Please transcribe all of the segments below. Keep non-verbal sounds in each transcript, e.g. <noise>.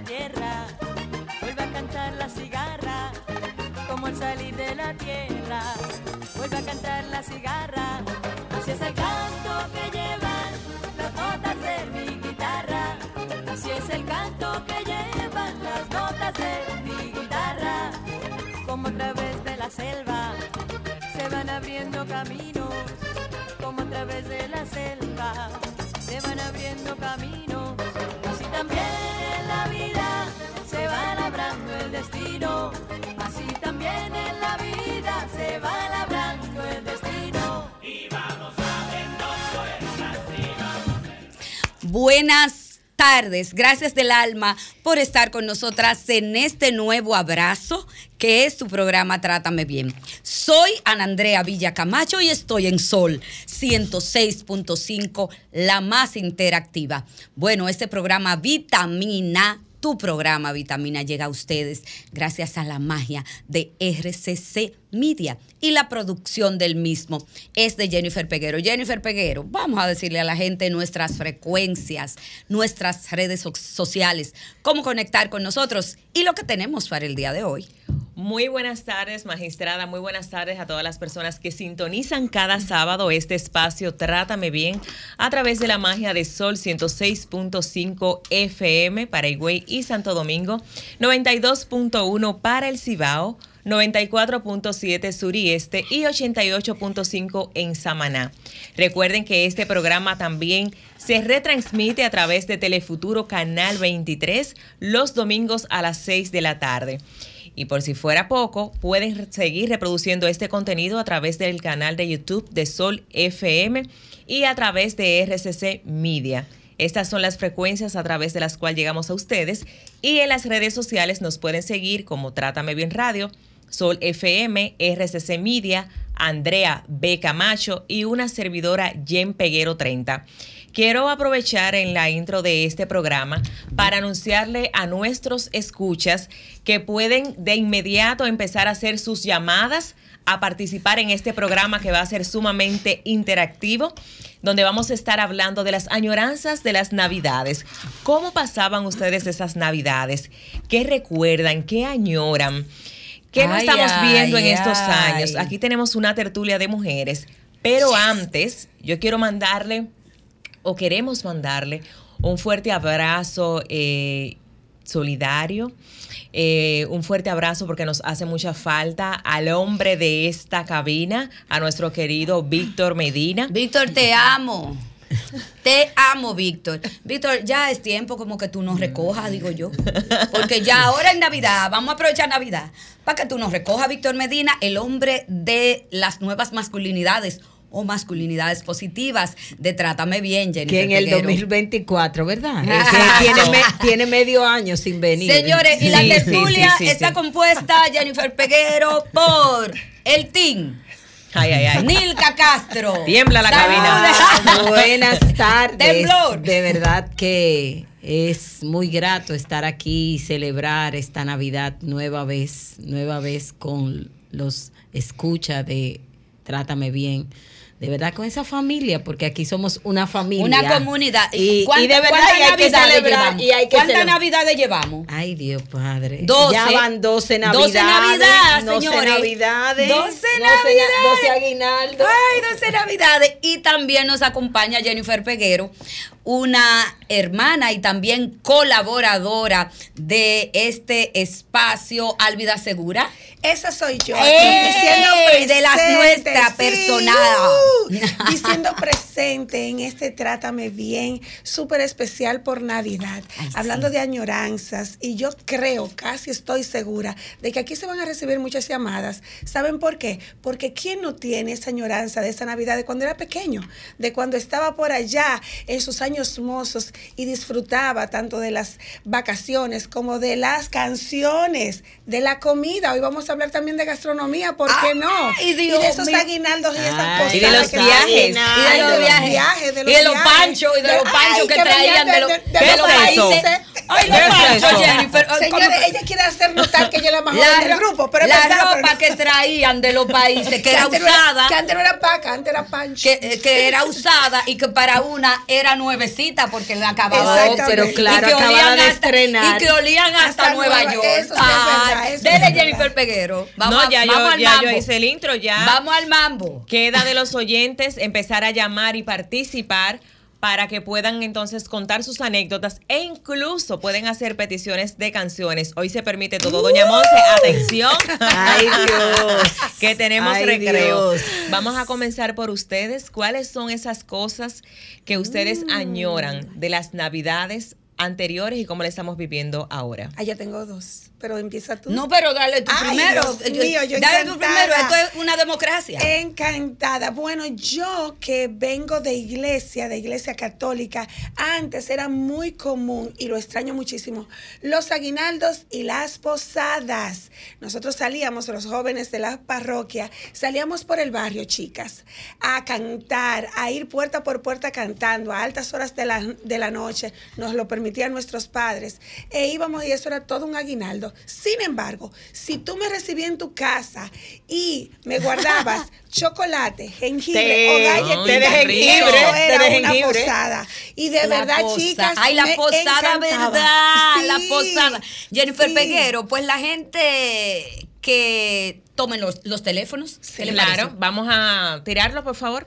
Tierra, vuelve a cantar la cigarra. Como al salir de la tierra, vuelve a cantar la cigarra. Así es el canto que llevan las notas de mi guitarra. Así es el canto que llevan las notas de mi guitarra. Como a través de la selva se van abriendo caminos. Como a través de la selva se van abriendo caminos. Destino. Así también en la vida se va labrando el destino. Y vamos vamos Buenas tardes, gracias del alma por estar con nosotras en este nuevo abrazo que es tu programa Trátame Bien. Soy Ana Andrea Villa Camacho y estoy en Sol 106.5, la más interactiva. Bueno, este programa Vitamina tu programa Vitamina llega a ustedes gracias a la magia de RCC Media y la producción del mismo es de Jennifer Peguero. Jennifer Peguero, vamos a decirle a la gente nuestras frecuencias, nuestras redes so- sociales, cómo conectar con nosotros y lo que tenemos para el día de hoy. Muy buenas tardes, magistrada. Muy buenas tardes a todas las personas que sintonizan cada sábado este espacio Trátame Bien a través de la magia de Sol 106.5 FM para Higüey y Santo Domingo, 92.1 para el Cibao. 94.7 sur y este y 88.5 en Samaná. Recuerden que este programa también se retransmite a través de Telefuturo Canal 23 los domingos a las 6 de la tarde. Y por si fuera poco, pueden seguir reproduciendo este contenido a través del canal de YouTube de Sol FM y a través de RCC Media. Estas son las frecuencias a través de las cuales llegamos a ustedes y en las redes sociales nos pueden seguir como Trátame Bien Radio, Sol FM, RCC Media, Andrea B. Camacho y una servidora Jen Peguero 30. Quiero aprovechar en la intro de este programa para anunciarle a nuestros escuchas que pueden de inmediato empezar a hacer sus llamadas a participar en este programa que va a ser sumamente interactivo, donde vamos a estar hablando de las añoranzas de las navidades. ¿Cómo pasaban ustedes esas navidades? ¿Qué recuerdan? ¿Qué añoran? ¿Qué no Ay, estamos viendo en estos ay. años? Aquí tenemos una tertulia de mujeres, pero antes yo quiero mandarle o queremos mandarle un fuerte abrazo eh, solidario, eh, un fuerte abrazo porque nos hace mucha falta al hombre de esta cabina, a nuestro querido Víctor Medina. Víctor, te amo. Te amo, Víctor. Víctor, ya es tiempo como que tú nos recojas, digo yo. Porque ya ahora en Navidad, vamos a aprovechar Navidad para que tú nos recojas, Víctor Medina, el hombre de las nuevas masculinidades o masculinidades positivas de Trátame Bien, Jennifer Que en el Peguero. 2024, ¿verdad? <laughs> Que tiene, me- tiene medio año sin venir. Señores, y la sí, tertulia sí, sí, está compuesta, Jennifer Peguero, por el team. Ay, ay, ay. Nilka Castro. Tiembla la Saludos. Buenas tardes. Temblor. De verdad que es muy grato estar aquí y celebrar esta Navidad nueva vez, nueva vez con los escucha de Trátame Bien. De verdad con esa familia, porque aquí somos una familia. Una comunidad. Y, ¿Cuánta- y de verdad y hay que celebrar. llevamos? Y hay que ¿Cuántas celebrar. navidades llevamos? Ay, Dios Padre. 12. Ya van 12 navidades. 12 navidades, 12 señores. navidades. 12 na- navidades. 12 aguinaldos. Ay, 12 navidades. Y también nos acompaña Jennifer Peguero, una hermana y también colaboradora de este espacio Álvida Segura. Esa soy yo. Aquí diciendo De las presente, nuestras, personal. uh, diciendo presente en este Trátame Bien, súper especial por Navidad. Ay, sí. hablando de añoranzas. Y yo creo, casi estoy segura, de que aquí se van a recibir muchas llamadas. ¿Saben por qué? Porque ¿quién no tiene esa añoranza de esa Navidad de cuando era pequeño? De cuando estaba por allá en sus años mozos y disfrutaba tanto de las vacaciones como de las canciones, de la comida. Hoy vamos a hablar también de gastronomía, ¿por qué no? Y Dios de esos aguinaldos y esas posadas y de los viajes, y de los viajes, de y de los viajes. panchos, y de los panchos que traían de los- de de los los países. Ay, los ¿Qué es panchos? Jennifer. Ay, Señores, ¿cómo que- ella quiere hacer notar que ella es la más joven del grupo, pero la verdad, ropa que traían de los países, que era usada, que antes no era paca, antes era pancho. que, eh, que era usada y que para una era nuevecita porque la acababa de pero claro, y que acababa olían de hasta, estrenar. y que olían hasta, Nueva York. eso sí es verdad, Ay, eso sí dele Jennifer verdad. Peguero. Vamos, no, a- vamos al ya mambo. yo hice el intro, ya. Vamos al mambo. Queda de los oyentes empezar a llamar y participar para que puedan entonces contar sus anécdotas e incluso pueden hacer peticiones de canciones. Hoy se permite todo. Doña Monse, atención. Ay, Dios. <laughs> que tenemos Ay, recreo. Dios. Vamos a comenzar por ustedes. ¿Cuáles son esas cosas que ustedes añoran de las navidades anteriores y cómo le estamos viviendo ahora? Ah, ya tengo dos, pero empieza tú. No, pero dale tú Ay, primero. Dios mío, yo dale tú encantada. primero. Esto es una democracia. Encantada. Bueno, yo que vengo de iglesia, de iglesia católica, antes era muy común y lo extraño muchísimo, los aguinaldos y las posadas. Nosotros salíamos, los jóvenes de la parroquia, salíamos por el barrio, chicas, a cantar, a ir puerta por puerta cantando a altas horas de la, de la noche. Nos lo permitían nuestros padres. E íbamos y eso era todo un aguinaldo. Sin embargo, si tú me recibías en tu casa y me <laughs> guardabas chocolate, jengibre o galletitas, jengibre, era de una jengibre. posada. Y de La verdad, posa- chicas, Ay, la me posada, encantaba. ¿verdad? La Sí, posada. Jennifer sí. Peguero, pues la gente que tomen los, los teléfonos. ¿qué le claro, vamos a tirarlo, por favor.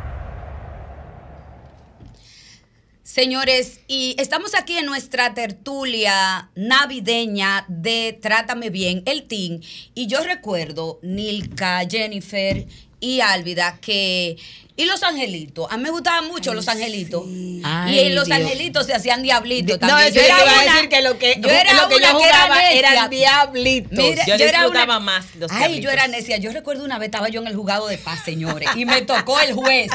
Señores, y estamos aquí en nuestra tertulia navideña de Trátame Bien, el team. Y yo recuerdo, Nilka, Jennifer y Álvida, que. Y los angelitos. A mí me gustaban mucho los angelitos. Ay, y en los Dios. angelitos se hacían diablitos No, también. eso yo te iba a decir que lo que yo era lo que una yo que era jugaba necia. eran diablitos. Mira, Yo era disfrutaba una- más los Ay, diablitos. yo era necia. Yo recuerdo una vez estaba yo en el juzgado de paz, señores, y me tocó el juez.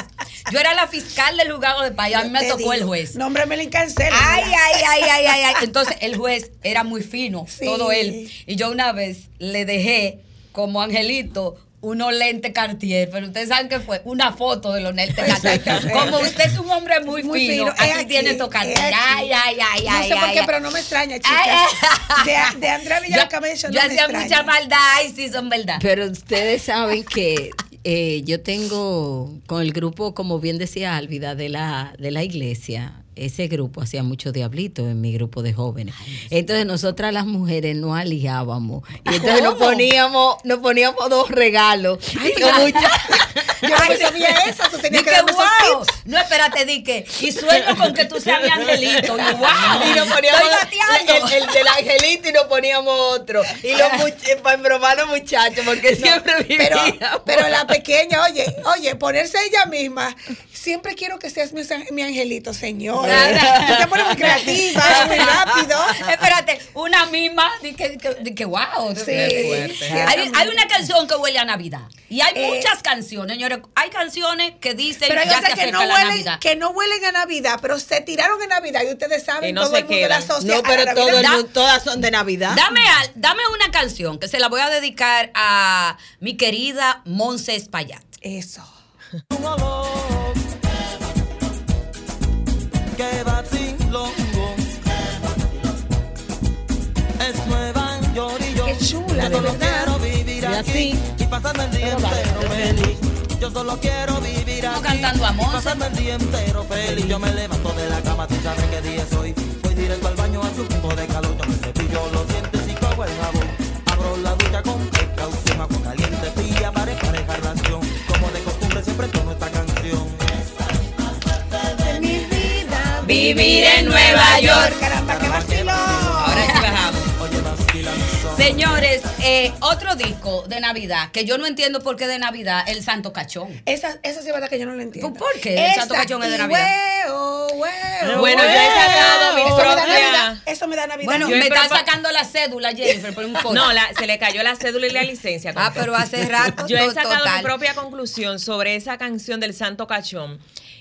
Yo era la fiscal del juzgado de paz y a mí me tocó el juez. Nómbrame y cancela. Ay, ay, ay, ay, ay, ay. Entonces el juez era muy fino, Sí. todo él. Y yo una vez le dejé como angelito unos lentes Cartier, pero ustedes saben que fue una foto de los lentes Cartier. Como usted es un hombre muy, Muy fino, fino, aquí, aquí, tiene aquí. Ay, ay, ay, No ay. sé por qué, ay. pero no me extraña, chicas. De, de Andrea <laughs> Villalcamacho no yo me hacía extraña. mucha maldad, ay, sí, son verdad. Pero ustedes saben que eh, yo tengo con el grupo, como bien decía Álvida, de la, de la iglesia, ese grupo hacía mucho diablito en mi grupo de jóvenes. Entonces nosotras las mujeres nos aliábamos. Y entonces nos ¿Cómo? <laughs> poníamos, nos poníamos dos regalos. Y con mucha- <laughs> Yo no sabía eso, tú tenías que que wow. tips. No, espérate, di que. Y sueño con que tú seas mi angelito. Y wow. Y nos poníamos Estoy el, el del angelito y nos poníamos otro. Y los much- para embromar los muchachos, porque <laughs> siempre Pero, vivíamos. pero la pequeña, oye, oye, ponerse ella misma, siempre quiero que seas mi angelito, señor. Tú te pones muy creativa, muy rápido. Espérate, una misma, di que, que, di que wow. Sí, Hay, hay una canción que huele a Navidad. Y hay Eh, muchas canciones, señores. Hay canciones que dicen Pero hay ya se que no, huelen, Navidad. que no huelen a Navidad, pero se tiraron en Navidad y ustedes saben, Y no todo se el mundo la quedan. asocia No, a la pero todo el Navidad. mundo- todas son de Navidad. Dame, al- dame una canción que se la voy a dedicar a mi querida Monse Espaillat. Eso. <laughs> Qué chula, yo de solo verdad. quiero vivir Y aquí así. y pasarme el día entero feliz. Yo solo quiero vivir aquí. cantando a pasarme el día entero feliz. Yo me levanto de la cama sin saber qué día es hoy voy directo al baño a su punto de calor. Yo me cepillo los dientes y cojo el jabón. Abro la ducha con precaución. Agua caliente fría para pareja relación. Como de costumbre siempre tono esta canción. Vivir en Nueva York. Caramba, qué vacilón. Ahora sí bajamos. Señores, eh, otro disco de Navidad que yo no entiendo por qué de Navidad el Santo Cachón. Esa, esa sí es verdad que yo no lo entiendo. ¿Por qué? El Santo Cachón es de Navidad. hueo, Bueno, yo he sacado mi Eso me da propia- Navidad. Eso me da Navidad. Bueno, Yo me prepa- sacando la cédula, Jennifer, pero no importa. No, la- se le cayó la cédula y la licencia. Ah, pero hace <laughs> rato. Yo he sacado total. mi propia conclusión sobre esa canción del Santo Cachón.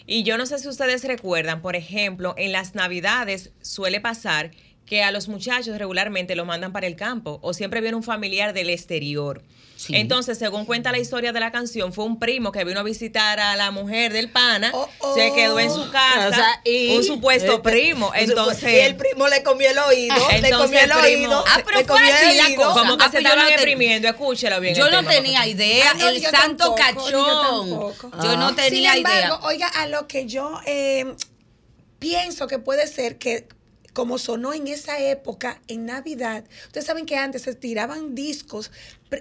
Y yo no sé si ustedes recuerdan, por ejemplo, en las Navidades suele pasar que a los muchachos regularmente los mandan para el campo o siempre viene un familiar del exterior. Sí. Entonces, según cuenta la historia de la canción, fue un primo que vino a visitar a la mujer del pana, Oh, oh. se quedó en su casa, O sea, y- un supuesto este, primo. Entonces, y el primo le comió el oído, le Entonces, comió el primo- oído, Ah, pero le fue comió el la oído. cosa. como que Ah, se estaban deprimiendo, escúchelo bien. Yo el no tema, tenía idea. Ah, no, el Santo tampoco, yo Cachón. Yo no Ah. tenía Sin embargo, idea. oiga, a lo que yo eh, pienso que puede ser que como sonó en esa época, en Navidad, ustedes saben que antes se tiraban discos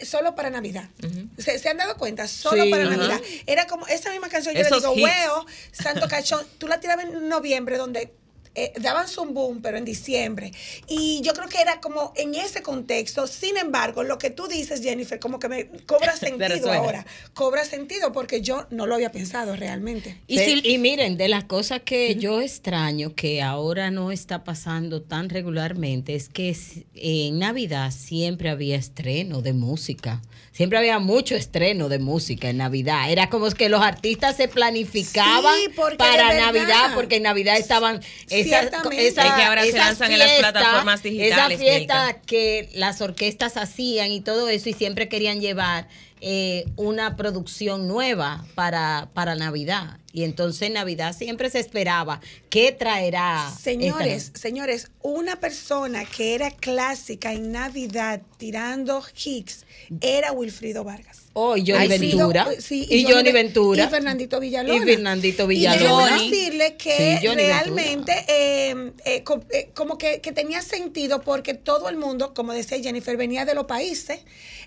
solo para Navidad. ¿Se, se han dado cuenta? Solo Sí. para. Navidad. Era como esa misma canción, yo le digo, hueo, Santo Cachón, tú la tirabas en noviembre donde... eh, daban su boom, pero en diciembre. Y yo creo que era como en ese contexto. Sin embargo, lo que tú dices, Jennifer, como que me cobra <laughs> sentido ahora. Cobra sentido porque yo no lo había pensado realmente. Y si- y miren, de las cosas que yo extraño que ahora no está pasando tan regularmente es que en Navidad siempre había estreno de música. Siempre había mucho estreno de música en Navidad. Era como que los artistas se planificaban Sí, para. Navidad, porque en Navidad estaban esas, esas- Es que ahora se lanzan en las plataformas digitales, Esas fiestas Nica. que las orquestas hacían y todo eso y siempre querían llevar eh, una producción nueva para, para Navidad. Y entonces en Navidad siempre se esperaba qué traerá. Señores, señores, una persona que era clásica en Navidad tirando hits era Wilfrido Vargas. Oh, y Johnny Ay, Ventura. do- sí, y Johnny Ve- Ventura. Y Fernandito Villalona. Y Fernandito Y Villalona. decirle que Sí, Johnny realmente eh, eh, eh, como que, que tenía sentido porque todo el mundo, como decía Jennifer, venía de los países.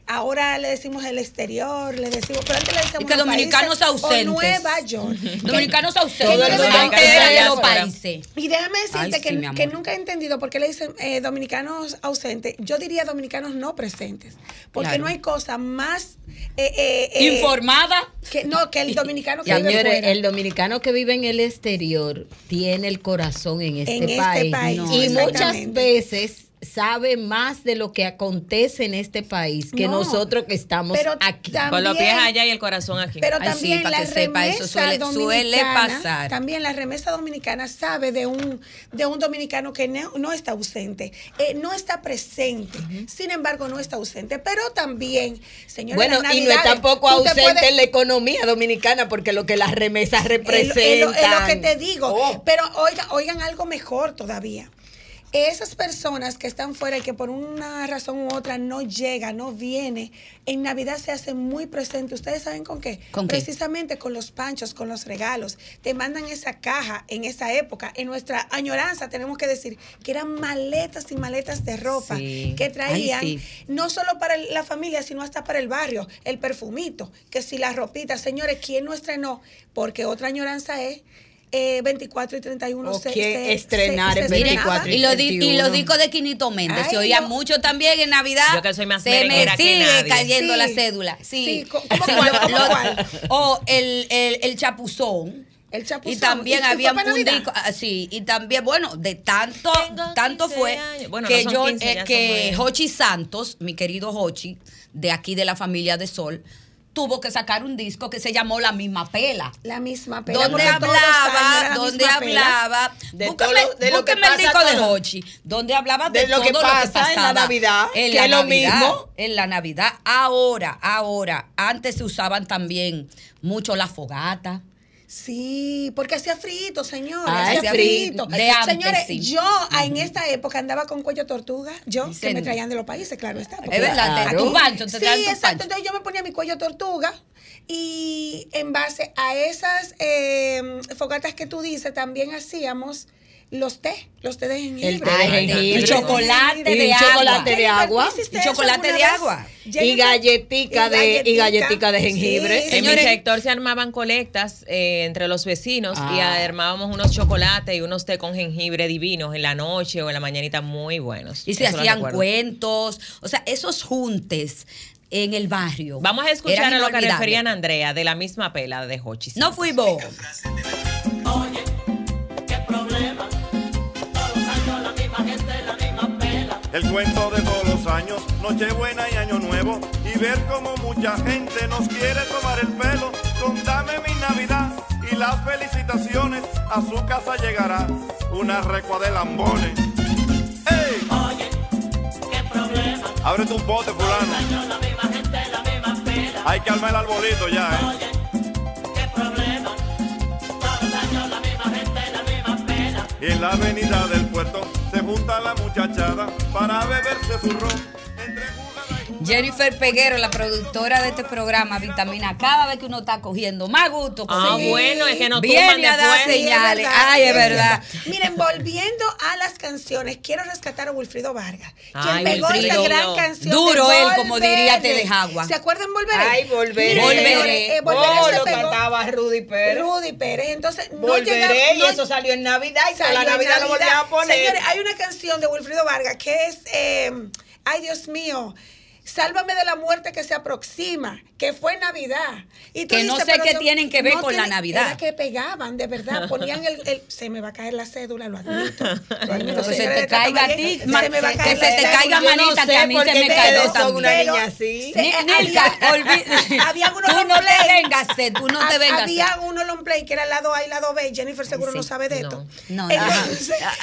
Ahora le decimos el exterior, le decimos, pero antes le decíamos Y que los dominicanos países, ausentes. O Nueva York. <laughs> Dominicanos ausentes. De los países. Y déjame decirte Ay, que, sí, que nunca he entendido por qué le dicen eh, dominicanos ausentes. Yo diría dominicanos no presentes. Porque Claro. no hay cosa más. eh, eh, eh, Informada. que, no, que el dominicano que <laughs> vive fuera. el dominicano que vive en el exterior tiene el corazón en este, En este país. país, No, y muchas veces sabe más de lo que acontece en este país que No, nosotros que estamos pero aquí. tam- Con los pies También- allá y el corazón aquí. Pero Ay, sí, también pa' la que sepa, eso remesa suele- pasar. también la remesa dominicana sabe de un de un dominicano que no, no está ausente, eh, no está presente. Sin embargo, no está ausente, pero también, señores, Bueno, y no es tampoco ausente puedes- en la economía dominicana, porque lo que las remesas representan. es lo, es lo que te digo. Oh. Pero oiga, oigan algo mejor todavía. Esas personas que están fuera y que por una razón u otra no llega, no viene, en Navidad se hace muy presente. ¿Ustedes saben con qué? ¿Con qué? Precisamente con los panchos, con los regalos. Te mandan esa caja en esa época. En nuestra añoranza tenemos que decir que eran maletas y maletas de ropa Sí. que traían Ay, sí. no solo para la familia, sino hasta para el barrio. El perfumito, que si la ropita, señores, ¿quién no estrenó? Porque otra añoranza es eh, 24 y 31. O quién estrenar en estrenaba. 24 Y, lo di- y 31. los discos de Quinito Méndez Ay, se oía no. mucho también en Navidad. Yo que soy más Se me sigue nadie. cayendo Sí. la cédula. Sí. Sí, ¿cómo Sí, cuál? lo- ¿Cómo lo- cuál? O el, el, el chapuzón. El chapuzón. Y también ¿Y- y había un disco, ah, sí, y también, bueno, de tanto, Tengo tanto 15 fue. Bueno, que no yo, 15, eh, que Hochi Santos, mi querido Hochi, de aquí de la familia de Sol, tuvo que sacar un disco que se llamó La misma pela. La misma pela. Donde hablaba, donde hablaba, De búscame, todo lo- de lo que búscame el disco de. Hochi, donde hablaba de, De lo que pasa lo en la Navidad, en que la es lo Navidad, mismo. en la Navidad. Ahora, ahora, antes se usaban también mucho la fogata. Sí, porque hacía frito, señores. Ah, hacía frito. De antes, señores, sí. yo ah, en esta época andaba con cuello tortuga. Yo, que me traían de los países, claro está. Es verdad, te- tu pancho, te Sí, exacto. pancho. Entonces yo me ponía mi cuello tortuga y en base a esas eh, fogatas que tú dices, también hacíamos los té, los té de jengibre. El té de jengibre. Y chocolate de chocolate agua. de agua. ¿Tú hiciste Y chocolate de agua. Y galletica de- y galletica de jengibre. Sí, En Señores- mi sector se armaban colectas eh, entre los vecinos y Ah. armábamos unos chocolates y unos té con jengibre divinos en la noche o en la mañanita muy buenos. Y se Eso hacían cuentos. O sea, esos juntes en el barrio. Vamos a escuchar a lo que referían a Andrea de la misma pela de Hochi. No fuimos. El cuento de todos los años, Nochebuena y Año Nuevo, y ver cómo mucha gente nos quiere tomar el pelo. Contame mi Navidad y las felicitaciones, a su casa llegará una recua de lambones. ¡Ey! Abre tu bote, fulano. Hay que armar el arbolito ya, ¿eh? Y en la avenida del puerto se junta la muchachada para beberse su ron. Jennifer Peguero, la productora de este programa, Vitamina, cada vez que uno está cogiendo más gusto. Ah, sí, bueno, es que no viene a dar. Sí, es señales. verdad, Ay, es es verdad. Miren, volviendo a las canciones, quiero rescatar a Wilfrido Vargas, Ay, quien pegó Wilfrido. esa gran canción. Duro de él, como diría Volveré. Telejagua. ¿Se acuerdan Volveré? Ay, Volveré. Miren, Volveré. eh, Volveré Oh, lo pegó. cantaba Rudy Pérez. Rudy Pérez. Entonces, no Volveré llegaba- y no- eso salió en Navidad y salió la en Navidad lo volvían a poner. Señores, hay una canción de Wilfrido Vargas que es, eh, ay Dios mío, Sálvame de la muerte que se aproxima, que fue Navidad. Y tú Que no sé qué yo- tienen que ver con la Navidad. Era que pegaban, de verdad. Ponían el, el- Se me va a caer la cédula, lo admito. Lo <laughs> admito, Que se te caiga a ti, ma- se me va a que se te caiga no manita, sé que a mí se me cayó también. una niña así. se- Ni- había- <laughs> Nilka, <laughs> unos tú no te vengas, tú no te vengas. Había uno long play que era el lado A y lado B. Jennifer seguro sí. no sabe de No. esto. No, era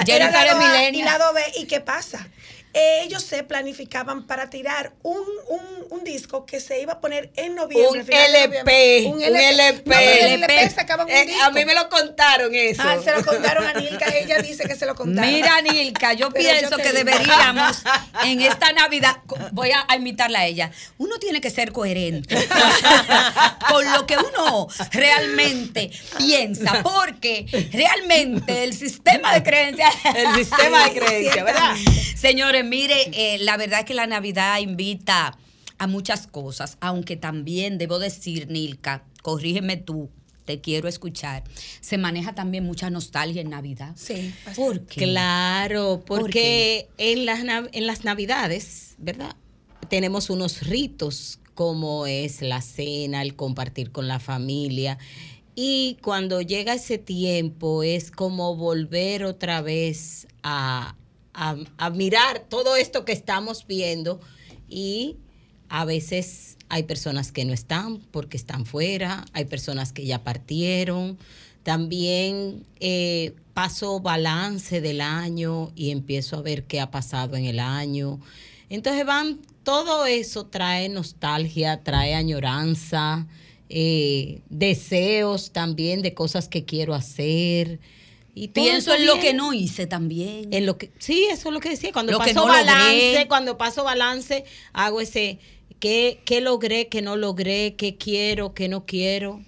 Jennifer es A millennial. y lado B. ¿Y qué pasa? Ellos se planificaban para tirar un, un, un disco que se iba a poner en noviembre. Un LP, noviembre. un LP. No, el LP sacaban un Eh, disco. a mí me lo contaron eso. Ah, se lo contaron a Nilka. Ella dice que se lo contaron. Mira, Nilka, yo <laughs> Pero pienso yo que deberíamos <laughs> en esta Navidad, voy a, invitarla a ella, uno tiene que ser coherente <laughs> con lo que uno realmente piensa, porque realmente el sistema de creencias... El sistema de Sí, creencia, ¿verdad? Señores, mire, eh, la verdad es que la Navidad invita a muchas cosas, aunque también debo decir, Nilka, corrígeme tú, te quiero escuchar, se maneja también mucha nostalgia en Navidad. Sí. ¿Por qué? Claro, ¿Por porque en las, nav- en las navidades, ¿verdad? Tenemos unos ritos como es la cena, el compartir con la familia. Y cuando llega ese tiempo es como volver otra vez a, a- mirar todo esto que estamos viendo y a veces hay personas que no están porque están fuera, hay personas que ya partieron. También eh, paso balance del año y empiezo a ver qué ha pasado en el año. Entonces van, todo eso trae nostalgia, trae añoranza, eh, deseos también de cosas que quiero hacer. Y Pienso en lo que no hice también. En lo que, sí, eso es lo que decía. Cuando Lo paso no logré. balance, cuando paso balance, hago ese qué, qué logré, qué no logré, qué quiero, qué no quiero.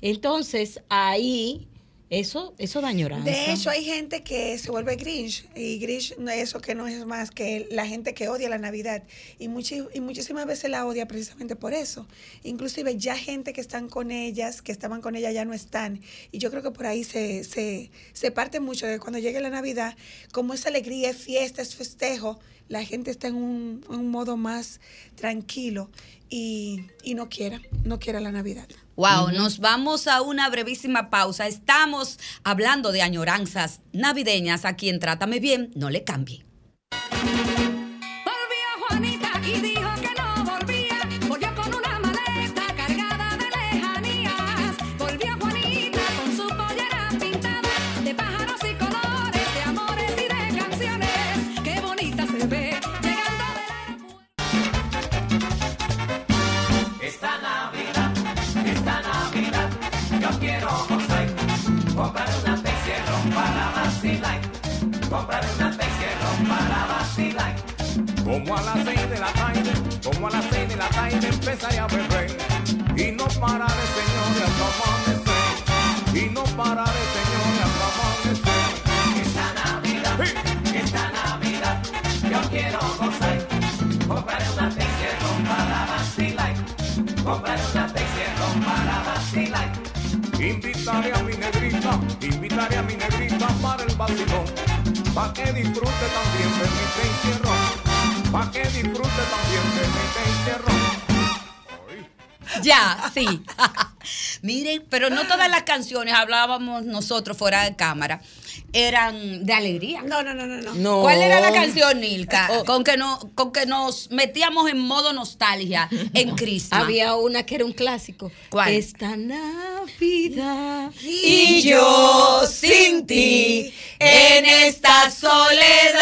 Entonces, ahí, eso, eso da. De hecho, hay gente que se vuelve Grinch y Grinch eso que no es más que la gente que odia la Navidad y, y muchísimas veces la odia precisamente por eso. Inclusive ya gente que están con ellas, que estaban con ella ya no están y yo creo que por ahí se, se, se parte mucho de cuando llegue la Navidad, como es alegría, es fiesta, es festejo, la gente está en un, en un modo más tranquilo y, y no quiera, no quiera la Navidad. Wow, nos vamos a una brevísima pausa. Estamos hablando de añoranzas navideñas. A quien trátame bien, no le cambie. Como a las seis de la tarde, como a las seis de la tarde empezaré a beber. Y no pararé, señores, hasta amanecer. Y no pararé, señores, hasta amanecer. Esta Navidad, esta Navidad, yo quiero gozar. Comprar una Teixeira para vacilar. Comprar una Teixeira para vacilar. Invitaré a mi negrita, invitaré a mi negrita para el vacilón. Pa' que disfrute también de mi Teixeira. Pa' que disfrute también de mi Teixeira. Ya, sí. <laughs> Miren, pero no todas las canciones, hablábamos nosotros fuera de cámara, eran de alegría. No, no, no, no, no. ¿Cuál era la canción, Nilka? Oh. Con, que no, con que nos metíamos en modo nostalgia en <laughs> Cristo. Había una que era un clásico. ¿Cuál? Esta Navidad. Y yo sin ti en esta soledad.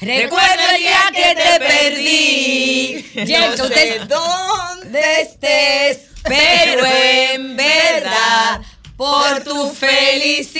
Recuerdo que te perdí. Y entonces, ¿dónde estés? Pero en verdad, por tu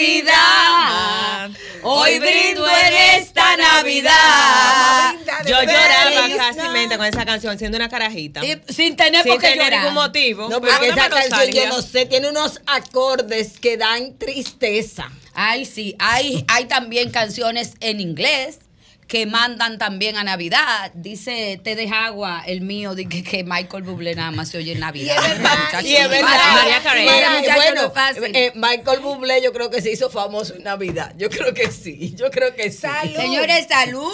felicidad, hoy brindo en esta Navidad. Yo lloraba casi con esa canción, siendo una carajita. Y sin tener Sin por qué tener llorar. ningún motivo. No, porque esa canción, yo no sé, tiene unos acordes que dan tristeza. Ay, sí, hay, hay también canciones en inglés que mandan también a Navidad. Dice Te deja agua, el mío, de que, que Michael Bublé nada más se oye en Navidad. Y es verdad, Muchacho, Y es verdad. para- María Carey. para Mira, muchacho no bueno, eh, Michael Bublé yo creo que se hizo famoso en Navidad. Yo creo que sí, yo creo que sí. Salud. Señores, salud.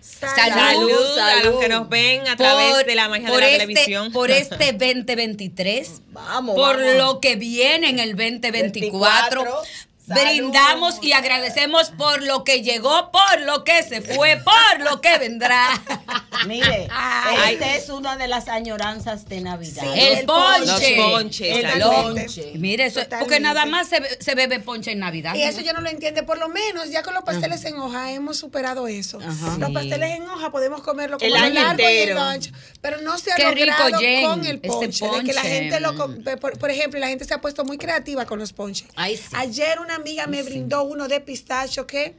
Salud. Salud, a salud. los que nos ven a través de la magia de por la este- televisión. Por este 2023. Vamos, por vamos. lo que viene en el 2024. 24. Brindamos y agradecemos por lo que llegó, por lo que se fue, por lo que vendrá. <laughs> Mire, Ay. esta es una de las añoranzas de Navidad. Sí, El el ponche. Los ponches, El salud. ponche. Mire, eso, porque nada más se, se bebe ponche en Navidad. Y eso yo no lo entiende. Por lo menos ya con los pasteles en hoja hemos superado eso. Ajá. Los Sí. pasteles en hoja podemos comerlo como El año largo y entero. lo ancho. Pero no se ha Qué rico, logrado Jen, con el este ponche. De que la gente lo por, por ejemplo, la gente se ha puesto muy creativa con los ponches. Ay, sí. Ayer una amiga me brindó uno de pistacho que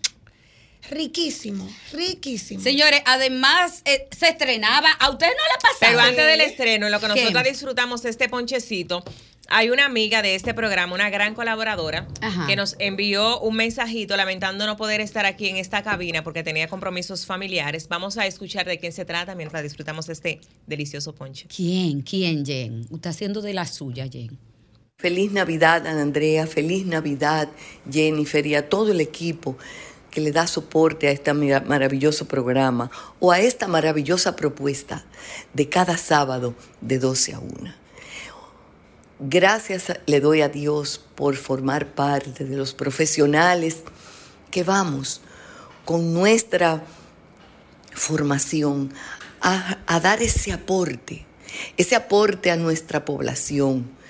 riquísimo, riquísimo. Señores, además eh, se estrenaba. ¿A usted no le pasaba? Pero antes del estreno, en lo que ¿Qué? nosotros disfrutamos este ponchecito, hay una amiga de este programa, una gran colaboradora, Ajá. que nos envió un mensajito lamentando no poder estar aquí en esta cabina porque tenía compromisos familiares. Vamos a escuchar de quién se trata mientras disfrutamos este delicioso ponche. ¿Quién? ¿Quién, Jen? Usted está haciendo de la suya, Jen. Feliz Navidad, Ana Andrea. Feliz Navidad, Jennifer, y a todo el equipo que le da soporte a este maravilloso programa o a esta maravillosa propuesta de cada sábado de 12 a 1. Gracias le doy a Dios por formar parte de los profesionales que vamos con nuestra formación a, a dar ese aporte, ese aporte a nuestra población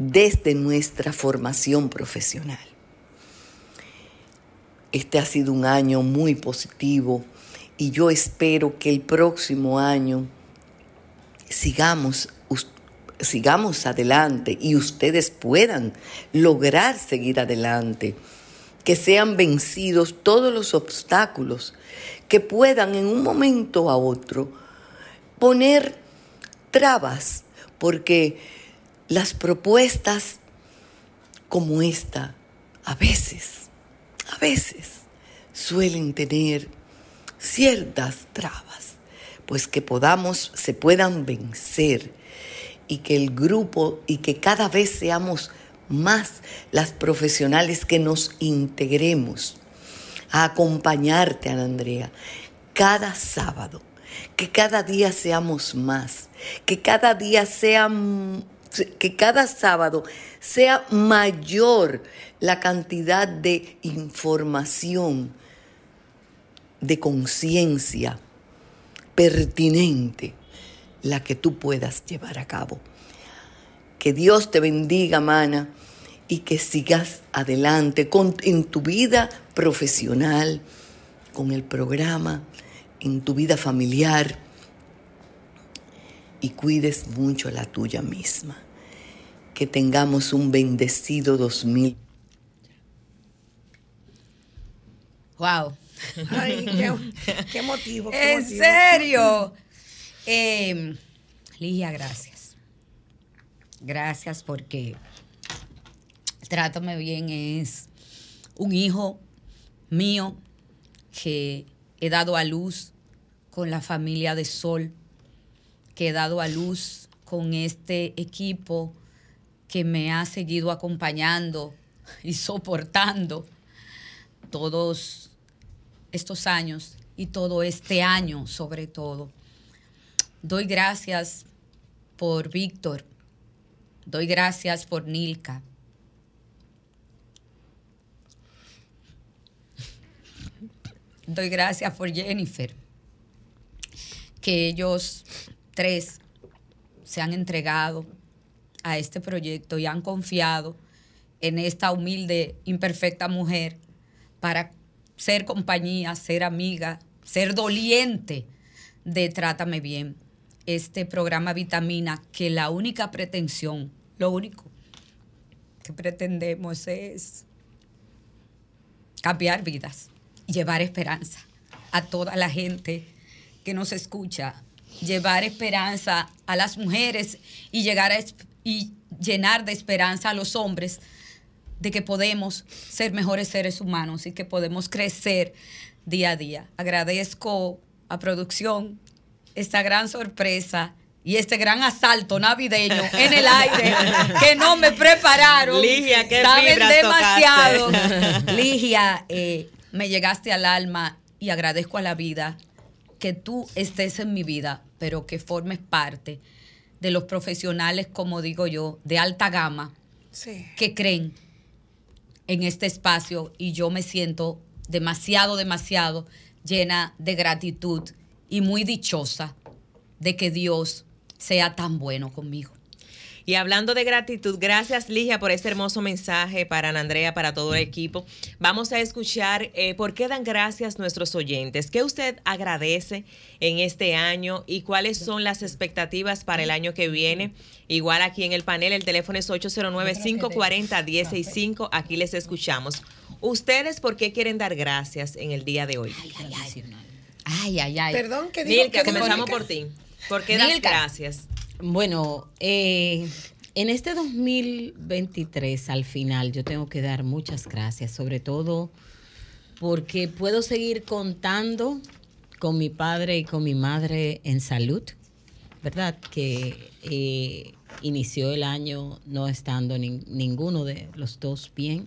desde nuestra formación profesional. Este ha sido un año muy positivo y yo espero que el próximo año sigamos, sigamos adelante y ustedes puedan lograr seguir adelante, que sean vencidos todos los obstáculos, que puedan en un momento a otro poner trabas, porque las propuestas como esta a veces, a veces suelen tener ciertas trabas, pues que podamos, se puedan vencer y que el grupo y que cada vez seamos más las profesionales que nos integremos a acompañarte, Ana Andrea, cada sábado, que cada día seamos más, que cada día sea, m- que cada sábado sea mayor la cantidad de información, de conciencia pertinente, la que tú puedas llevar a cabo. Que Dios te bendiga, mana, y que sigas adelante con, en tu vida profesional, con el programa, en tu vida familiar, y cuides mucho la tuya misma. Que tengamos un bendecido 2000. Wow. Ay, qué, qué motivo. qué ¿En motivo. serio? Eh, Ligia, gracias. Gracias porque Trátame Bien es un hijo mío que he dado a luz con la familia de Sol, que he dado a luz con este equipo que me ha seguido acompañando <laughs> y soportando todos estos años y todo este año sobre todo. Doy gracias por Víctor, doy gracias por Nilka. Doy gracias por Jennifer, que ellos tres se han entregado a este proyecto y han confiado en esta humilde, imperfecta mujer para ser compañía, ser amiga, ser doliente de Trátame Bien. Este programa Vitamina, que la única pretensión, lo único que pretendemos es cambiar vidas, llevar esperanza a toda la gente que nos escucha, llevar esperanza a las mujeres y llegar a y llenar de esperanza a los hombres de que podemos ser mejores seres humanos y que podemos crecer día a día. Agradezco a producción esta gran sorpresa y este gran asalto navideño en el aire que no me prepararon. Ligia, qué Saben demasiado. tocaste. Ligia, eh, me llegaste al alma y agradezco a la vida que tú estés en mi vida, pero que formes parte de los profesionales, como digo yo, de alta gama, Sí. que creen en este espacio y yo me siento demasiado, demasiado llena de gratitud y muy dichosa de que Dios sea tan bueno conmigo. Y hablando de gratitud, gracias Ligia por este hermoso mensaje para Ana Andrea, para todo el equipo. Vamos a escuchar eh, por qué dan gracias nuestros oyentes, qué usted agradece en este año y cuáles son las expectativas para el año que viene. Igual aquí en el panel, el teléfono es 809-540-165, aquí les escuchamos. ¿Ustedes por qué quieren dar gracias en el día de hoy? Ay, ay, ay. Perdón, ¿qué dijo? Nilka, ¿Qué dijo comenzamos Nilka? por ti. ¿Por qué das gracias? Bueno, eh, en este 2023 al final yo tengo que dar muchas gracias, sobre todo porque puedo seguir contando con mi padre y con mi madre en salud, ¿verdad? Que eh, inició el año no estando nin- ninguno de los dos bien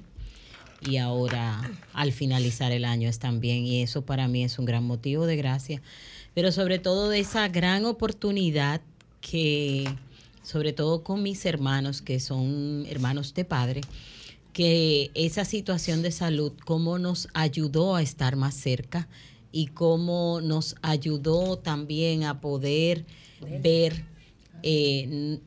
y ahora al finalizar el año están bien y eso para mí es un gran motivo de gracia, pero sobre todo de esa gran oportunidad que, sobre todo con mis hermanos, que son hermanos de padre, que esa situación de salud, cómo nos ayudó a estar más cerca y cómo nos ayudó también a poder ver eh,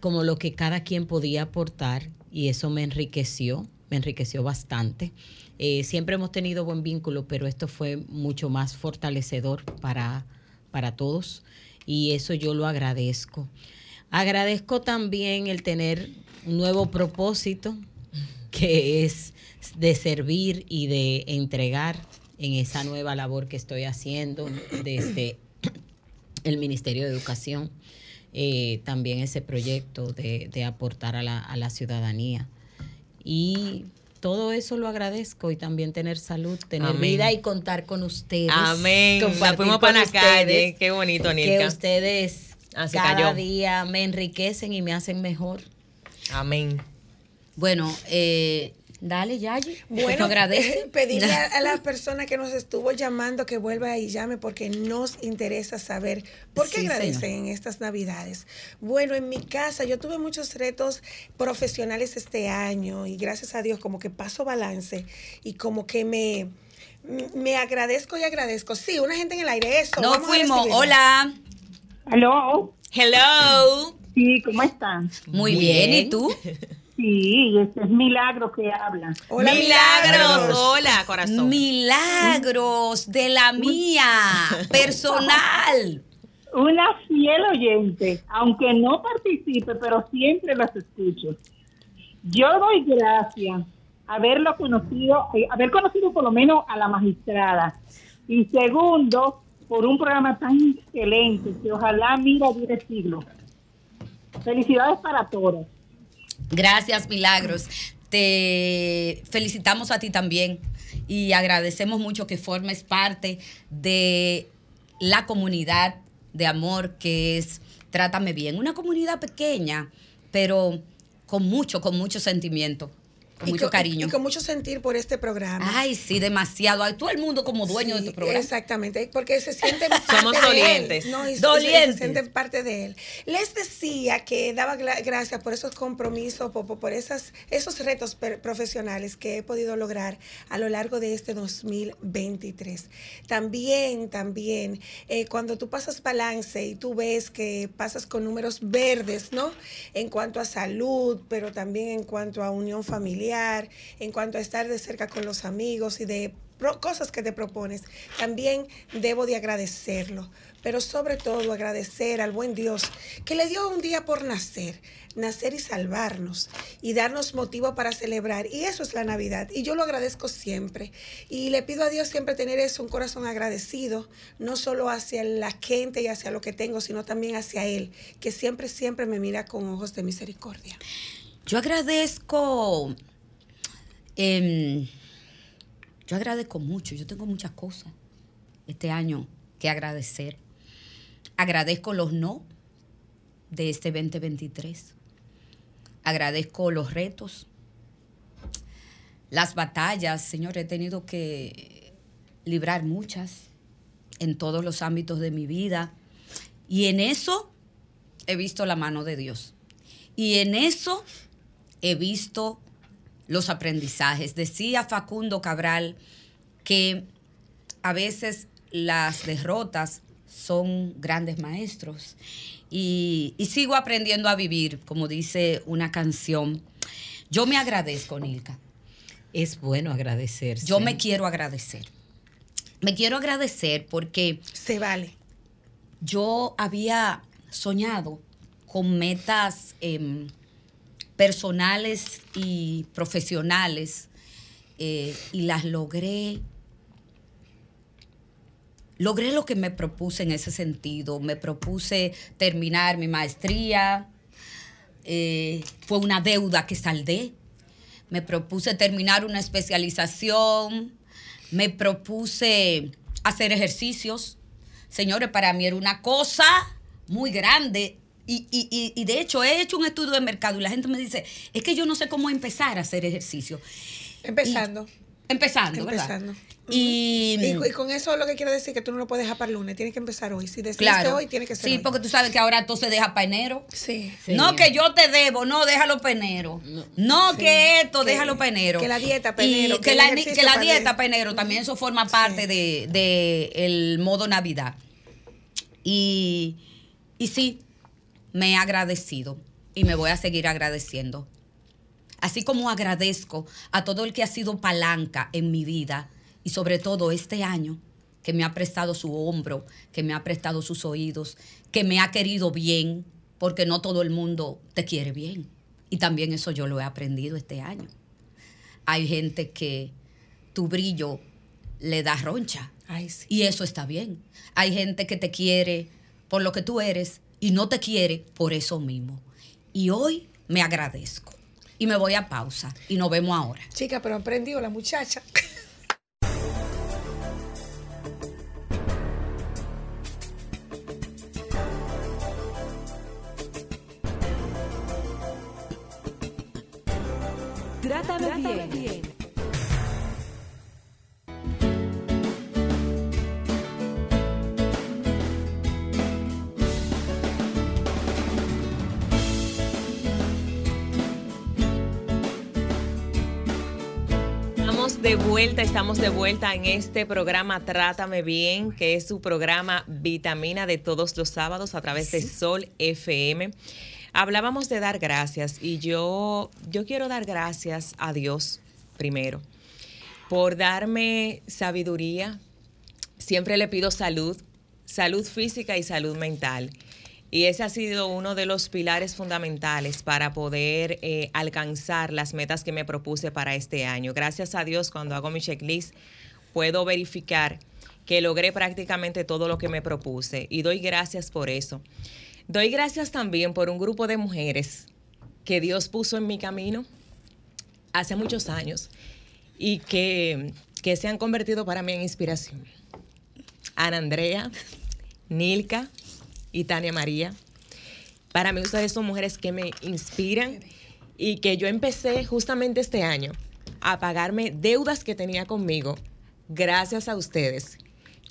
como lo que cada quien podía aportar y eso me enriqueció, me enriqueció bastante. Eh, siempre hemos tenido buen vínculo, pero esto fue mucho más fortalecedor para, para todos y eso yo lo agradezco. Agradezco también el tener un nuevo propósito que es de servir y de entregar en esa nueva labor que estoy haciendo desde el Ministerio de Educación, eh, también ese proyecto de, de aportar a la, a la ciudadanía. Y todo eso lo agradezco y también tener salud, tener Amén. vida y contar con ustedes. Amén. La fuimos para la calle. Qué bonito, Que Nilka. ustedes Ah, cada cayó. día me enriquecen y me hacen mejor. Amén. Bueno, eh, Dale, Yayi. Bueno, <laughs> agradece. pedirle a, a la <laughs> persona que nos estuvo llamando que vuelva y llame porque nos interesa saber por qué Sí, agradecen señor. en estas Navidades. Bueno, en mi casa yo tuve muchos retos profesionales este año y gracias a Dios como que paso balance y como que me, me agradezco y agradezco. Sí, una gente en el aire, eso. No vamos fuimos. Hola. Aló. Hello. Sí, ¿cómo están? Muy bien. ¿Y tú? <laughs> Sí, este es Milagro que habla. Milagros. Hola, corazón. Milagros de la mía, <laughs> personal. Una fiel oyente, aunque no participe, pero siempre los escucho. Yo doy gracias haberlo conocido, eh, haber conocido por lo menos a la magistrada. Y segundo, por un programa tan excelente que ojalá mira dure siglo. Felicidades para todos. Gracias, Milagros. Te felicitamos a ti también y agradecemos mucho que formes parte de la comunidad de amor que es Trátame Bien. Una comunidad pequeña, pero con mucho, con mucho sentimiento, con Y mucho con- cariño. Y con mucho sentir por este programa. Ay, sí, demasiado. Ay, todo el mundo como dueño de tu programa. Exactamente, porque se sienten <laughs> Somos parte de dolientes. él, ¿no? Y Dolientes. Se sienten parte de él. Les decía que daba gracias por esos compromisos, por- por esas, esos retos per- profesionales que he podido lograr a lo largo de este 2023. También, también, eh, cuando tú pasas balance y tú ves que pasas con números verdes, ¿no? En cuanto a salud, pero también en cuanto a unión familiar, en cuanto a estar de cerca con los amigos y de cosas que te propones, también debo de agradecerlo. Pero sobre todo agradecer al buen Dios que le dio un día por nacer, nacer y salvarnos y darnos motivo para celebrar. Y eso es la Navidad. Y yo lo agradezco siempre. Y le pido a Dios siempre tener eso, un corazón agradecido, no solo hacia la gente y hacia lo que tengo, sino también hacia Él, que siempre, siempre me mira con ojos de misericordia. Yo agradezco, em, yo agradezco mucho, yo tengo muchas cosas este año que agradecer. Agradezco los no de este 2023. Agradezco los retos, las batallas, Señor, he tenido que librar muchas en todos los ámbitos de mi vida. Y en eso he visto la mano de Dios. Y en eso he visto los aprendizajes. Decía Facundo Cabral que a veces las derrotas son grandes maestros. Y, y sigo aprendiendo a vivir, como dice una canción. Yo me agradezco, Nilka. Es bueno agradecerse. Yo me quiero agradecer. Me quiero agradecer porque... Se vale. Yo había soñado con metas em, personales y profesionales eh, y las logré. Logré lo que me propuse en ese sentido. Me propuse terminar mi maestría. eh, fue una deuda que saldé. Me propuse terminar una especialización. Me propuse hacer ejercicios. Señores, para mí era una cosa muy grande. Y, y- y- y de hecho he hecho un estudio de mercado y la gente me dice, es que yo no sé cómo empezar a hacer ejercicio. Empezando. empezando, ¿verdad? Empezando. Y, Y, y con eso lo que quiero decir que tú no lo puedes dejar para el lunes, tienes que empezar hoy. Si decidiste claro. hoy, tiene que ser sí, hoy. porque tú sabes que ahora todo se deja para enero. Sí. No que yo te debo, no, déjalo para enero. No, Sí. que esto, Que- déjalo para enero. que la dieta pa' Y enero, que, la, que la dieta para enero también eso forma parte de, de el modo Navidad. Y, y sí, me he agradecido y me voy a seguir agradeciendo. Así como agradezco a todo el que ha sido palanca en mi vida y sobre todo este año que me ha prestado su hombro, que me ha prestado sus oídos, que me ha querido bien, porque no todo el mundo te quiere bien. Y también eso yo lo he aprendido este año. Hay gente que tu brillo le da roncha. Y eso está bien. Hay gente que te quiere por lo que tú eres y no te quiere por eso mismo. Y hoy me agradezco. Y me voy a pausa y nos vemos ahora. Chica, pero aprendió la muchacha. Trátame, bien. Estamos vuelta, estamos de vuelta en este programa Trátame Bien, que es su programa Vitamina de todos los sábados a través de Sol FM. Hablábamos de dar gracias y yo, yo quiero dar gracias a Dios primero por darme sabiduría. Siempre le pido salud, salud física y salud mental. Y ese ha sido uno de los pilares fundamentales para poder eh, alcanzar las metas que me propuse para este año. Gracias a Dios, cuando hago mi checklist, puedo verificar que logré prácticamente todo lo que me propuse y doy gracias por eso. Doy gracias también por un grupo de mujeres que Dios puso en mi camino hace muchos años y que, que se han convertido para mí en inspiración. Ana Andrea, Nilka y Tania María. Para mí ustedes son mujeres que me inspiran y que yo empecé justamente este año a pagarme deudas que tenía conmigo gracias a ustedes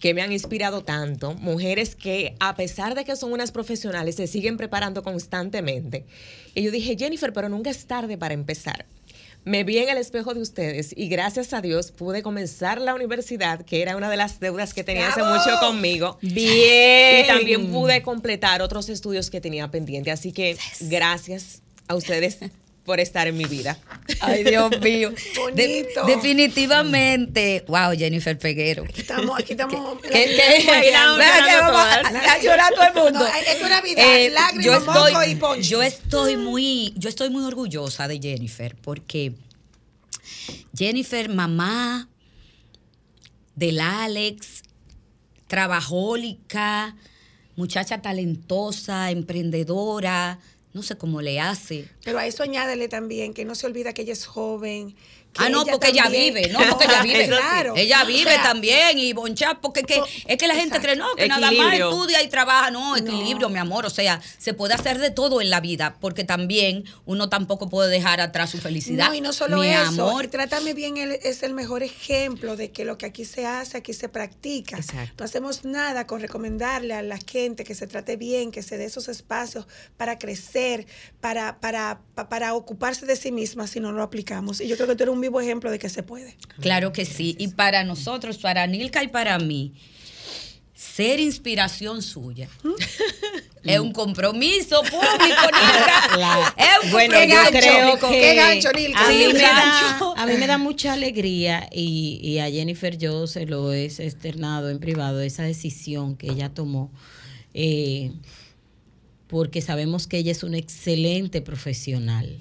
que me han inspirado tanto, mujeres que a pesar de que son unas profesionales se siguen preparando constantemente. Y yo dije, Jennifer, pero nunca es tarde para empezar. Me vi en el espejo de ustedes y gracias a Dios pude comenzar la universidad, que era una de las deudas que tenía hace mucho conmigo. Bien. Y también pude completar otros estudios que tenía pendiente. Así que gracias a ustedes <laughs> por estar en mi vida. <laughs> Ay, Dios mío. De- Bonito. definitivamente. Wow, Jennifer Peguero. Estamos, aquí estamos. ¿Qué- qué? Bailando, a- a llorar todo el mundo. No, es una Navidad, Eh, lágrimas, yo moco y estoy, ponche. yo estoy muy, yo estoy muy orgullosa de Jennifer porque Jennifer, mamá del Alex, trabajólica, muchacha talentosa, emprendedora, no sé cómo le hace. Pero a eso añádele también que no se olvida que ella es joven. Ah, no, <laughs> porque ella vive, no, porque ella vive. Claro. Ella O vive sea, también y bonchar, porque es que, es que la gente cree, no, que nada más estudia y trabaja. No, equilibrio, mi amor. O sea, se puede hacer de todo en la vida, porque también uno tampoco puede dejar atrás su felicidad. No, y no solo mi eso. amor. Trátame bien el- es el mejor ejemplo de que lo que aquí se hace, aquí se practica. No hacemos nada con recomendarle a la gente que se trate bien, que se dé esos espacios para crecer, para, para, pa- para ocuparse de sí misma si no lo aplicamos. Y yo creo que tú eres un vivo ejemplo de que se puede. Claro que sí. Y para nosotros, para Nilka y para mí, ser inspiración suya <laughs> es un compromiso público, <laughs> Nilka. Es un Bueno, yo compromiso creo que Qué gancho, Nilka. a, Sí, mí un me da, gancho. a mí me da mucha alegría y, y a Jennifer yo se lo he externado en privado, esa decisión que ella tomó, eh, porque sabemos que ella es una excelente profesional,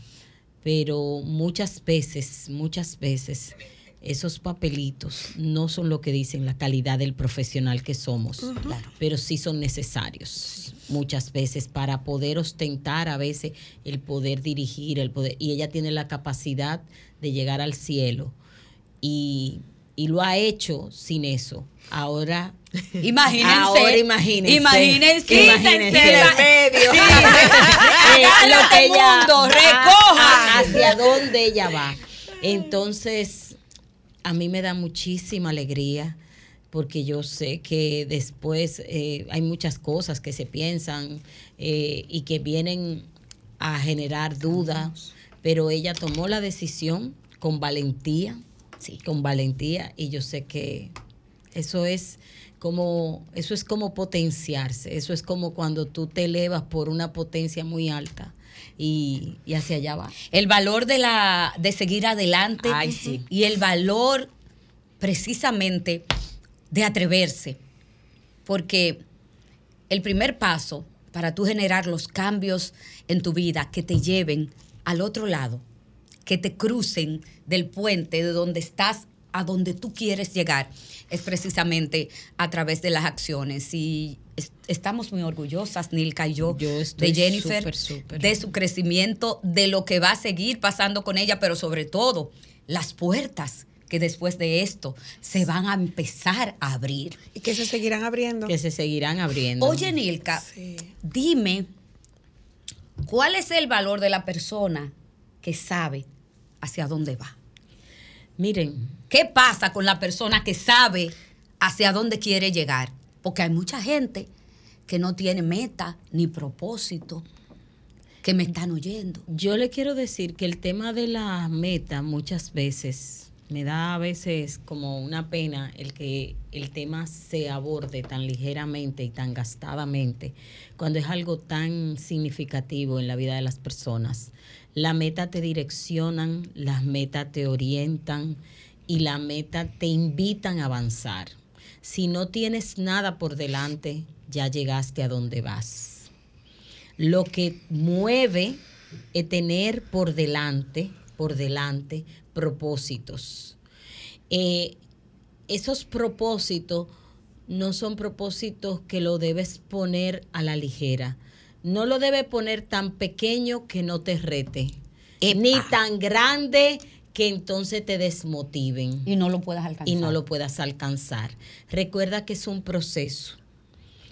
pero muchas veces, muchas veces esos papelitos no son lo que dicen la calidad del profesional que somos, pero sí son necesarios muchas veces para poder ostentar a veces el poder dirigir, el poder, y ella tiene la capacidad de llegar al cielo y, y lo ha hecho sin eso. Ahora, <laughs> Imagínense. ahora imagínense. Imagínense. Imagínense. Medio. Sí. Eh, lo que el ella- mundo, a- recojan. a- hacia dónde ella va. Entonces, a mí me da muchísima alegría porque yo sé que después eh, hay muchas cosas que se piensan eh, y que vienen a generar dudas, pero ella tomó la decisión con valentía, sí, con valentía y yo sé que eso es como eso es como potenciarse, eso es como cuando tú te elevas por una potencia muy alta y, y hacia allá va. El valor de la de seguir adelante Ay, sí. y el valor precisamente de atreverse. Porque el primer paso para tú generar los cambios en tu vida que te lleven al otro lado, que te crucen del puente de donde estás a donde tú quieres llegar, es precisamente a través de las acciones. Y es- estamos muy orgullosas, Nilka y yo, estoy de Jennifer, de su crecimiento, de lo que va a seguir pasando con ella, pero sobre todo las puertas que después de esto se van a empezar a abrir. Y que se seguirán abriendo. Que se seguirán abriendo. Oye, Nilka, dime, ¿cuál es el valor de la persona que sabe hacia dónde va. Miren, ¿Qué pasa con la persona que sabe hacia dónde quiere llegar? Porque hay mucha gente que no tiene meta ni propósito, que me están oyendo. Yo le quiero decir que el tema de la meta muchas veces me da a veces como una pena el que el tema se aborde tan ligeramente y tan gastadamente cuando es algo tan significativo en la vida de las personas. La meta te direccionan, las metas te orientan y la meta te invitan a avanzar. Si no tienes nada por delante, ya llegaste a donde vas lo que mueve es tener por delante, por delante, propósitos. Eh, esos propósitos no son propósitos que lo debes poner a la ligera. No lo debes poner tan pequeño que no te rete, ni tan grande que entonces te desmotiven. Y no lo puedas alcanzar. Y no lo puedas alcanzar. Recuerda que es un proceso.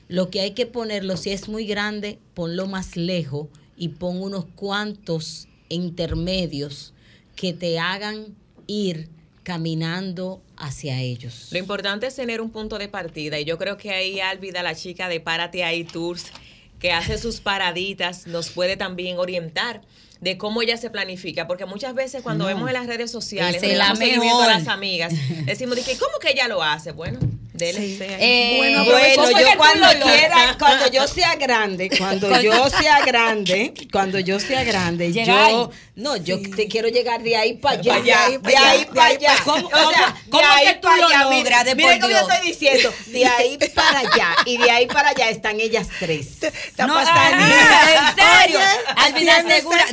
Lo que hay que ponerlo, si es muy grande, ponlo más lejos y pon unos cuantos intermedios que te hagan ir caminando hacia ellos. Lo importante es tener un punto de partida y yo creo que ahí Álvida, la chica de Párate ahí Tours, que hace sus paraditas, nos puede también orientar de cómo ella se planifica, porque muchas veces cuando No. vemos en las redes sociales, le damos seguimiento a las amigas, <laughs> decimos, de que, ¿cómo que ella lo hace? Bueno, dele. Eh, Bueno, ¿cómo es yo cuando quiera, cuando yo <laughs> sea grande, cuando yo sea grande, cuando yo sea grande, Llegar. yo no, yo te quiero llegar de ahí para allá, de ahí para allá. ¿Cómo- O sea, cómo- de cómo ahí que tú lo allá, logras, de mira por cómo yo estoy diciendo, de ahí para allá y de ahí para allá están ellas tres. No, pasando. ah, en serio. Álvida Haciendo Segura,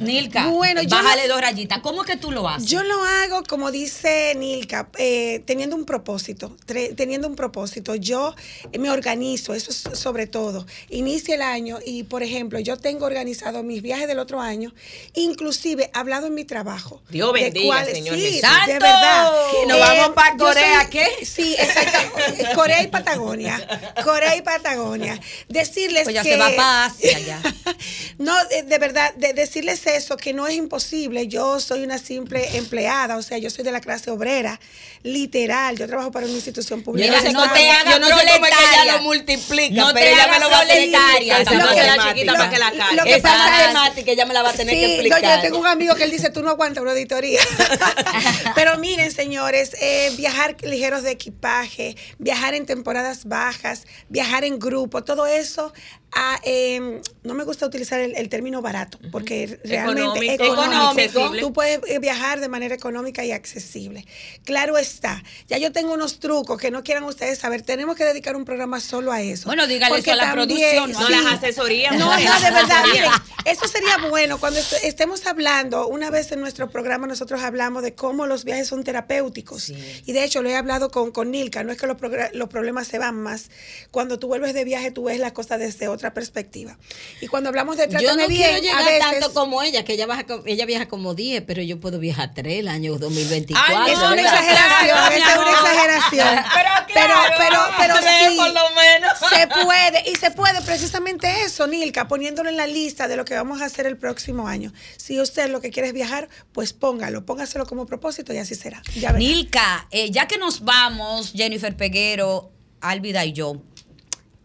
Nilka, Bueno, yo bájale dos rayitas. ¿Cómo que tú lo haces? Yo lo hago, como dice Nilka, eh, teniendo un propósito, tre- teniendo un propósito. Yo eh, me organizo, eso es sobre todo. Inicia el año y, por ejemplo, yo tengo organizado mis viajes del otro año, inclusive hablado en mi trabajo. Dios bendiga, cuáles- Señor sí, Jesús. de ¡Santo! verdad. ¿Que nos vamos pa' yo Corea, soy- qué? Sí, exacto. <laughs> Corea y Patagonia. Corea y Patagonia. Decirles Pues ya que... se va para Asia ya. <laughs> No, de, de verdad, de decirles eso, que no es imposible. Yo soy una simple empleada, o sea, yo soy de la clase obrera, literal. Yo trabajo para una institución pública. Yo no te hagas yo no sé cómo es que ella lo multiplica, No pero te ella me lo va a tener que proletaria. la para que la cargue. Lo que Esa pasa es- matemática ella me la va a tener que no, explicar. yo tengo un amigo que él dice, tú no aguantas una auditoría. <laughs> Pero miren, señores, eh, viajar ligeros de equipaje, viajar en temporadas bajas, viajar en grupo, todo eso, ah, eh, no me gusta utilizar el, el término barato, porque realmente Económico, económico, tú puedes eh, viajar de manera económica y accesible. Claro está, ya yo tengo unos trucos que no quieran ustedes saber, tenemos que dedicar un programa solo a eso. Bueno, dígale Porque eso a la producción, No las asesorías. no, de verdad, miren, eso sería bueno cuando est- estemos hablando, una vez en nuestro programa nosotros hablamos de cómo los viajes son terapéuticos. Y de hecho lo he hablado con, con Nilka, no es que los, los problemas se van más. Cuando tú vuelves de viaje tú ves las cosas desde otra perspectiva. Y cuando hablamos de Yo trátame no bien, quiero a llegar veces- tanto como ella, que ella, baja, ella viaja como 10, pero yo puedo viajar 3 el año 2024. Ay, es una ¿verdad? exageración, es una exageración. <laughs> Pero claro, pero, pero sí, por lo menos. <laughs> se puede, y se puede precisamente eso, Nilka, poniéndolo en la lista de lo que vamos a hacer el próximo año. Si usted lo que quiere es viajar, pues póngalo, póngaselo como propósito y así será. Ya. Nilka, eh, ya que nos vamos, Jennifer Peguero, Álvida y yo,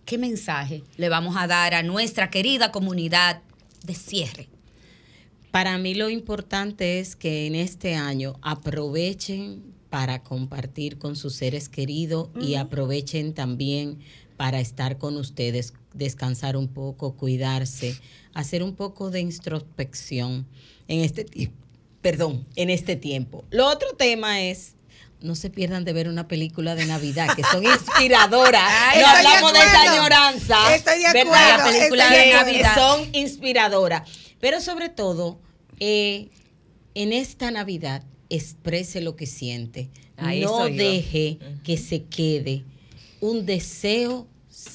¿qué mensaje le vamos a dar a nuestra querida comunidad de cierre? Para mí lo importante es que en este año aprovechen para compartir con sus seres queridos y aprovechen también para estar con ustedes, descansar un poco, cuidarse, hacer un poco de introspección en este. Perdón, en este tiempo. Lo otro tema es no se pierdan de ver una película de Navidad, que son inspiradoras. <laughs> Ay, no estoy de hablamos de, esa añoranza. Estoy de acuerdo, La película estoy de de Navidad. Son inspiradoras. Pero sobre todo, eh, en esta Navidad, exprese lo que siente. No deje que se quede un deseo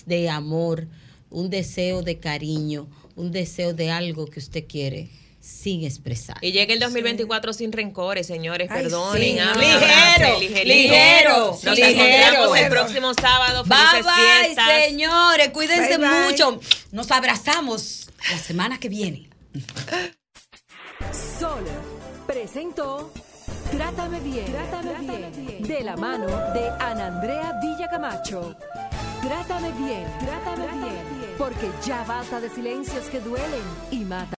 de amor, un deseo de cariño, un deseo de algo que usted quiere sin expresar. Y llega el 2024 sin rencores, señores, Ay, perdonen. sí. Ligero, ligerito. ligero, Nos ligero. encontramos el próximo sábado. Bye Felices bye, fiestas. señores. Cuídense Bye, bye. mucho. Nos abrazamos la semana que viene. Sol presentó Trátame bien, Trátame bien, de la mano de Ana Andrea Villacamacho. Trátame bien, Trátame bien, porque ya basta de silencios que duelen y matan.